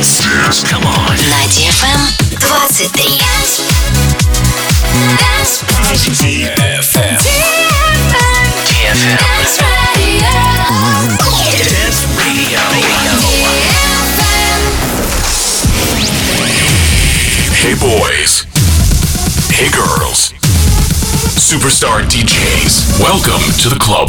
Dance. Dance. Come on. На DFM 23. Dance. DFM. DFM. Dance Radio. Dance Radio. Hey boys. Hey girls. Superstar DJs. Welcome to the club.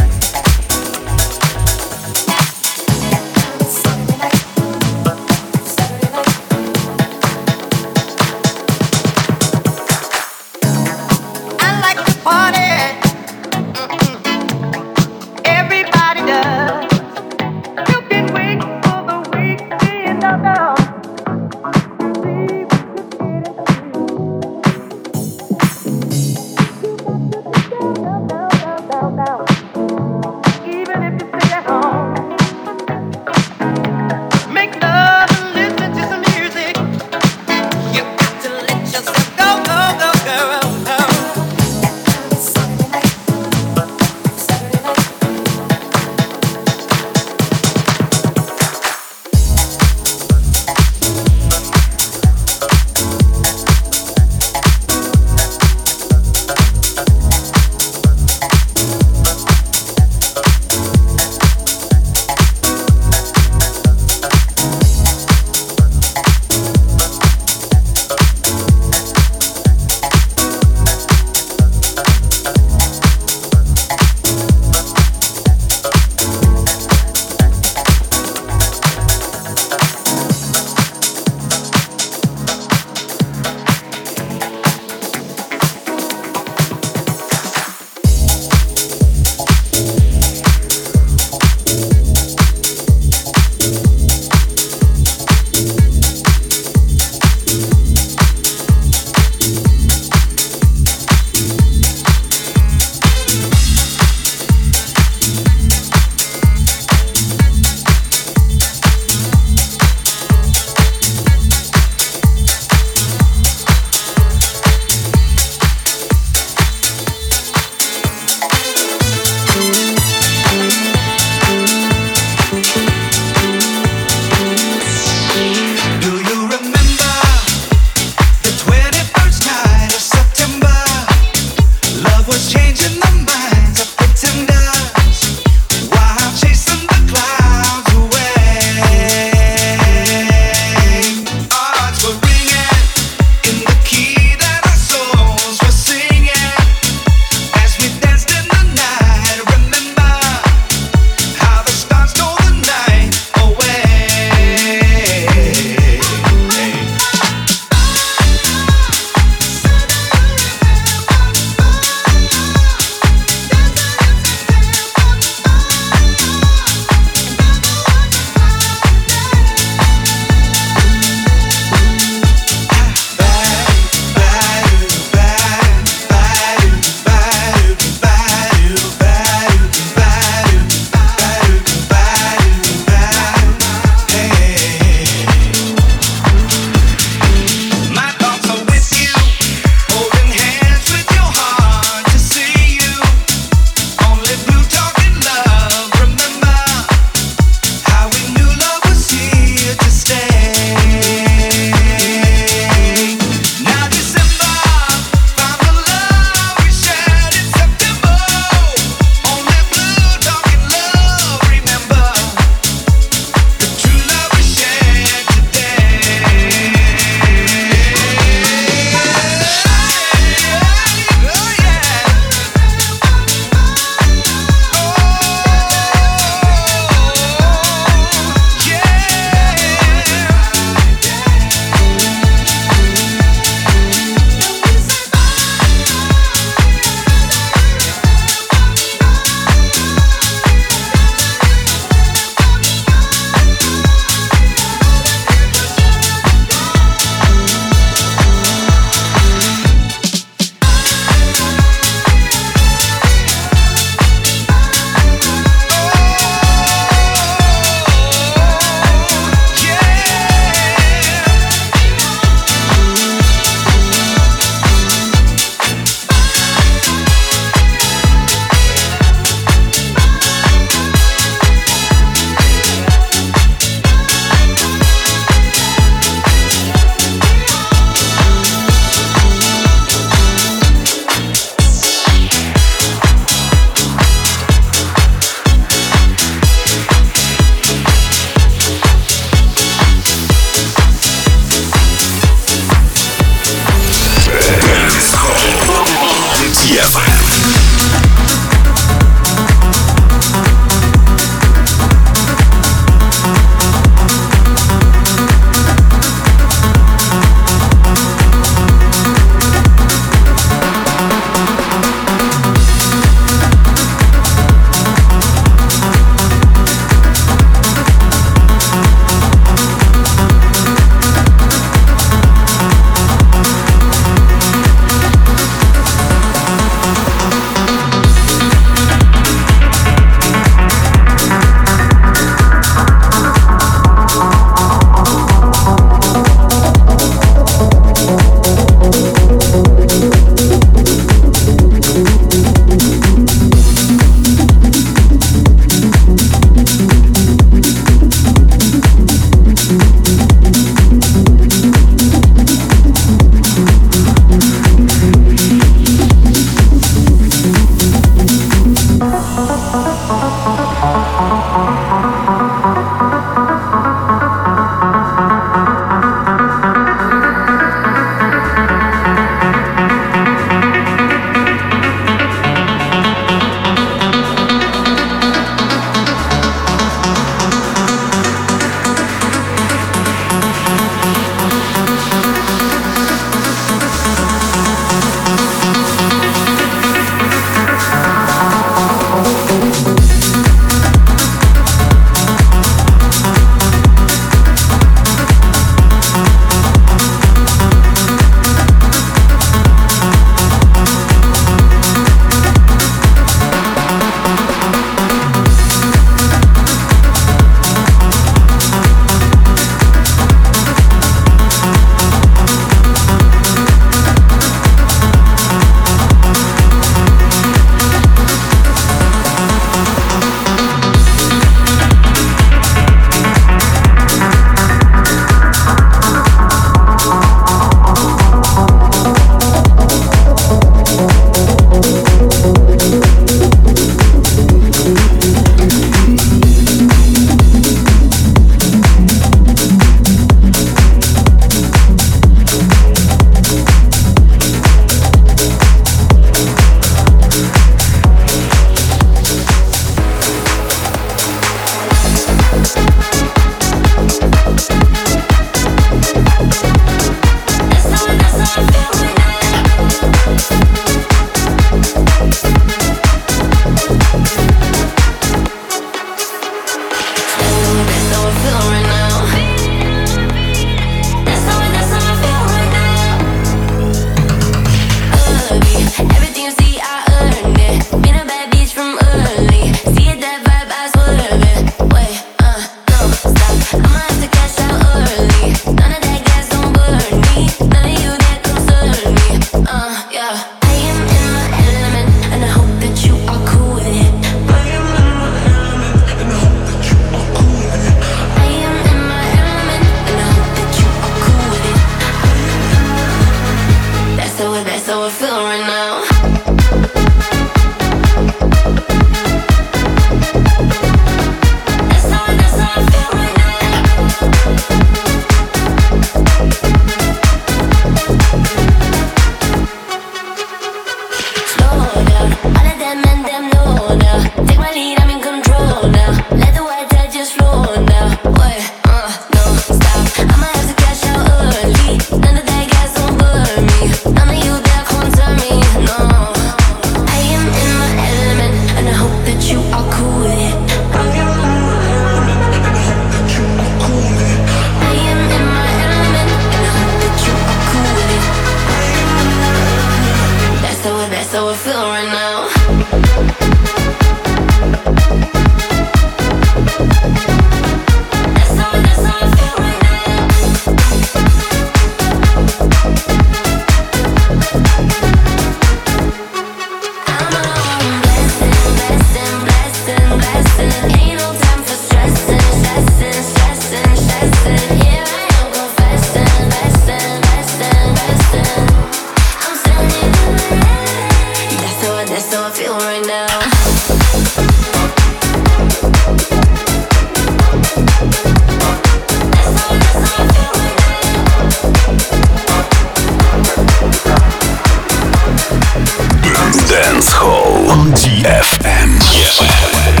DFM.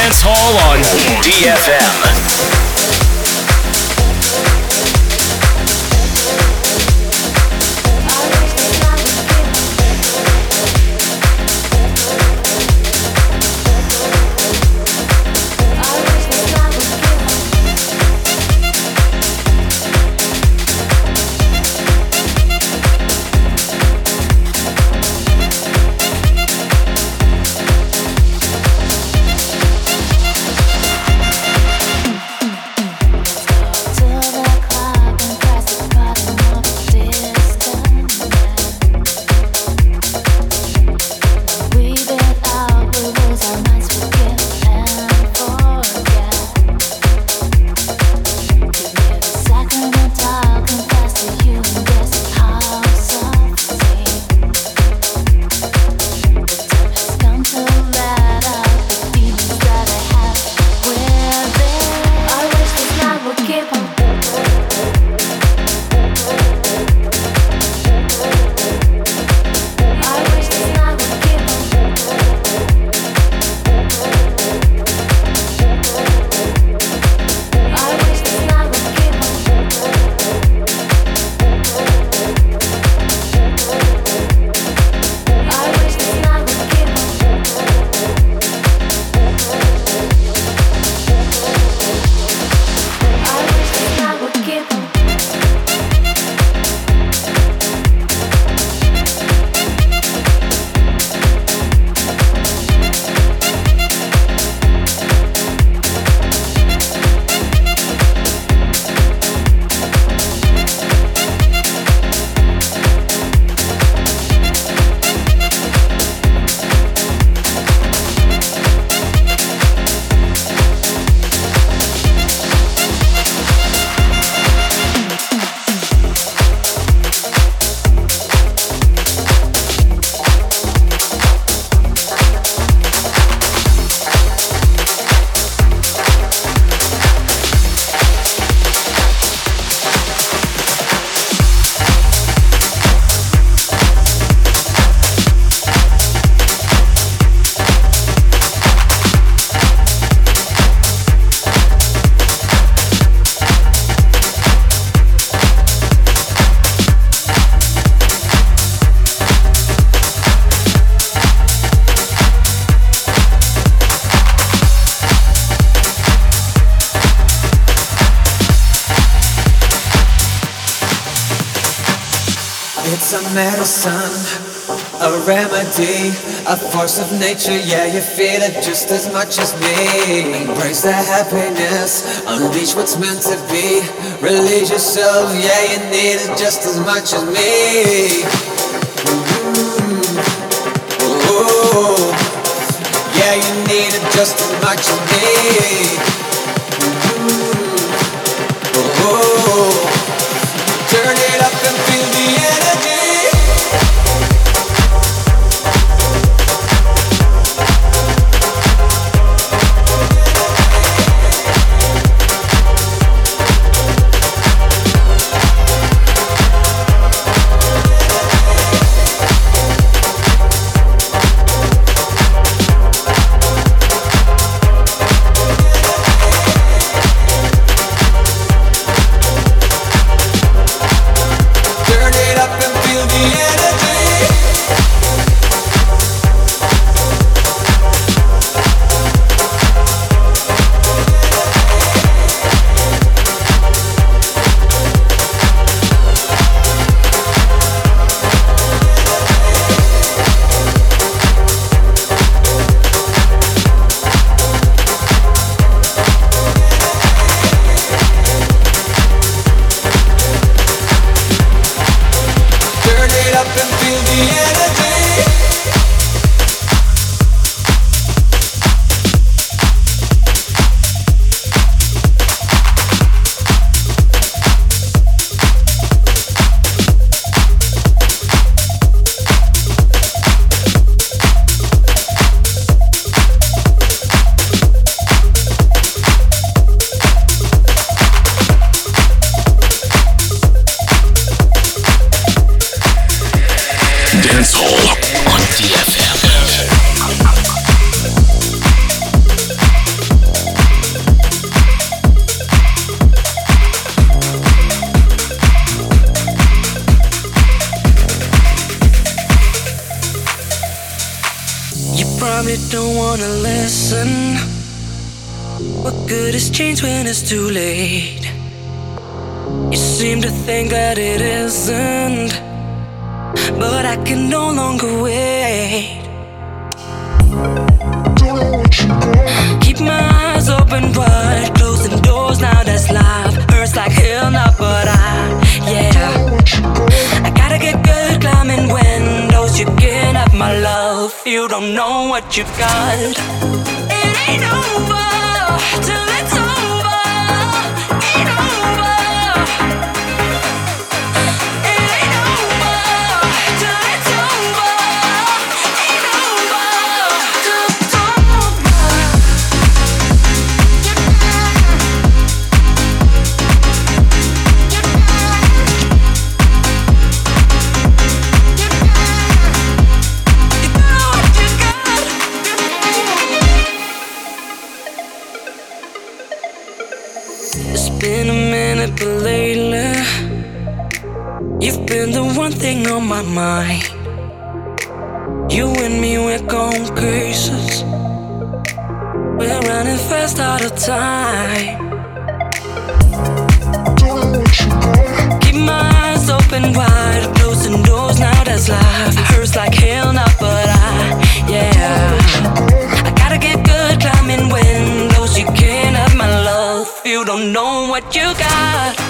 Dance Hall on DFM. Of nature, yeah, you feel it just as much as me. Embrace the happiness, unleash what's meant to be. Release yourself, yeah, you need it just as much as me. Mm-hmm. yeah, you need it just as much as me. You don't know what you've got. It ain't over. what you got.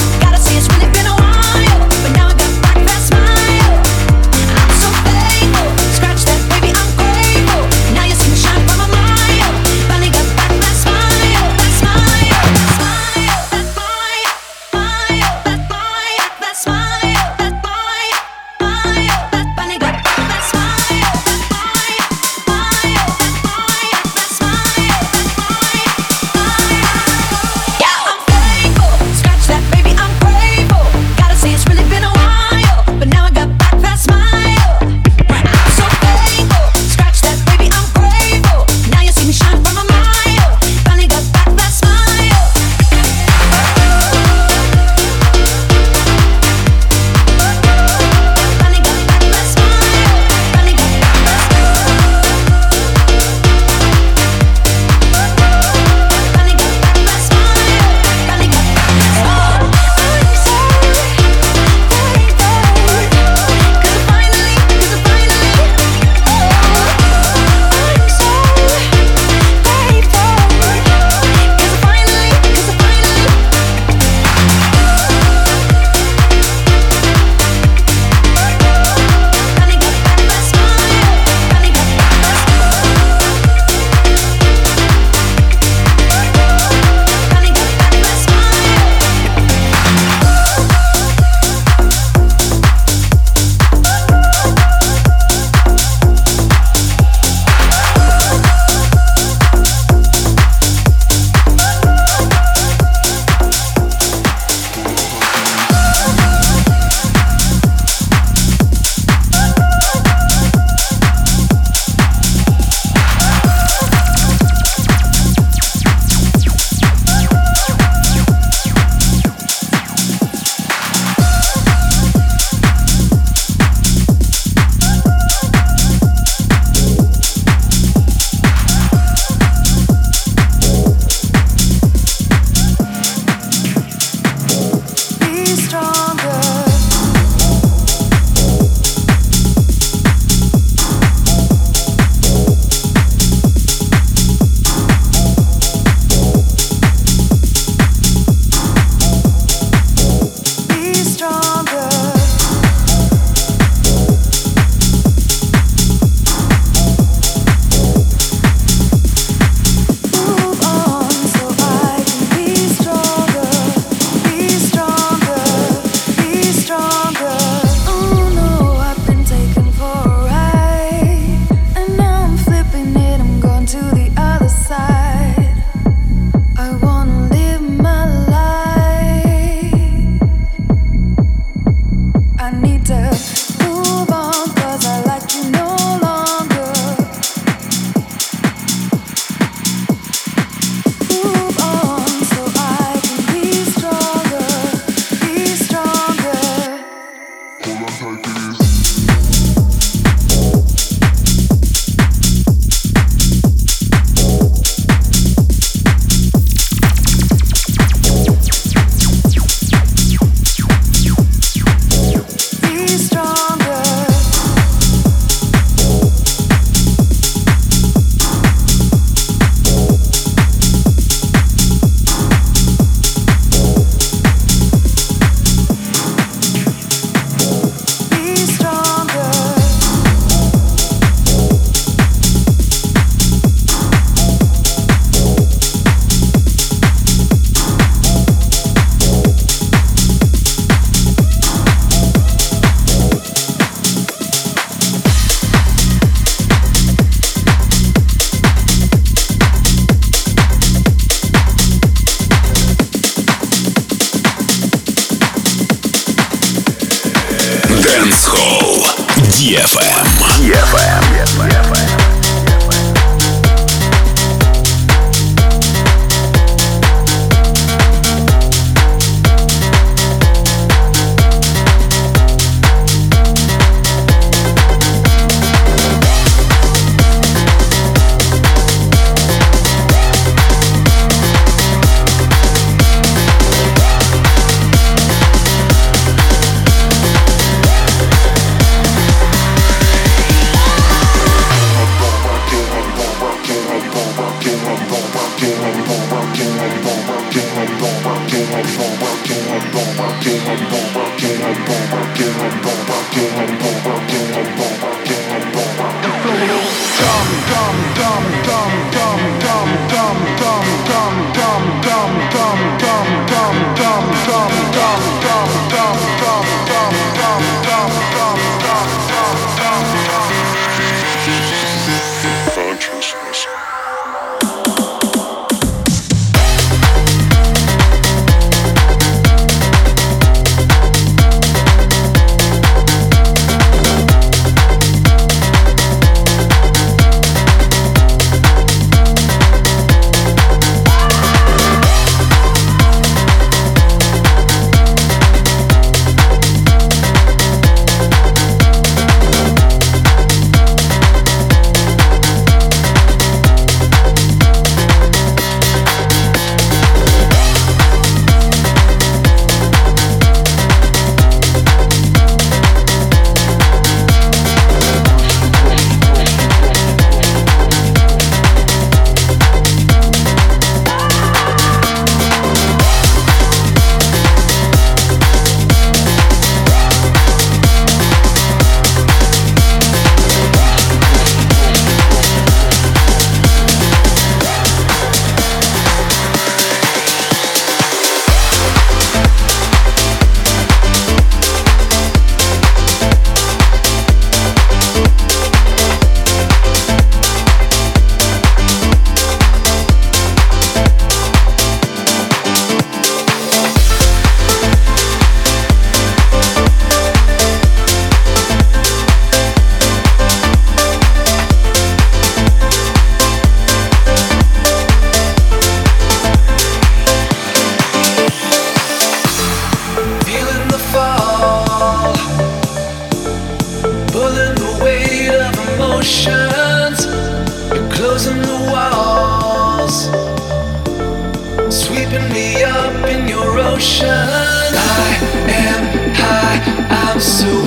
so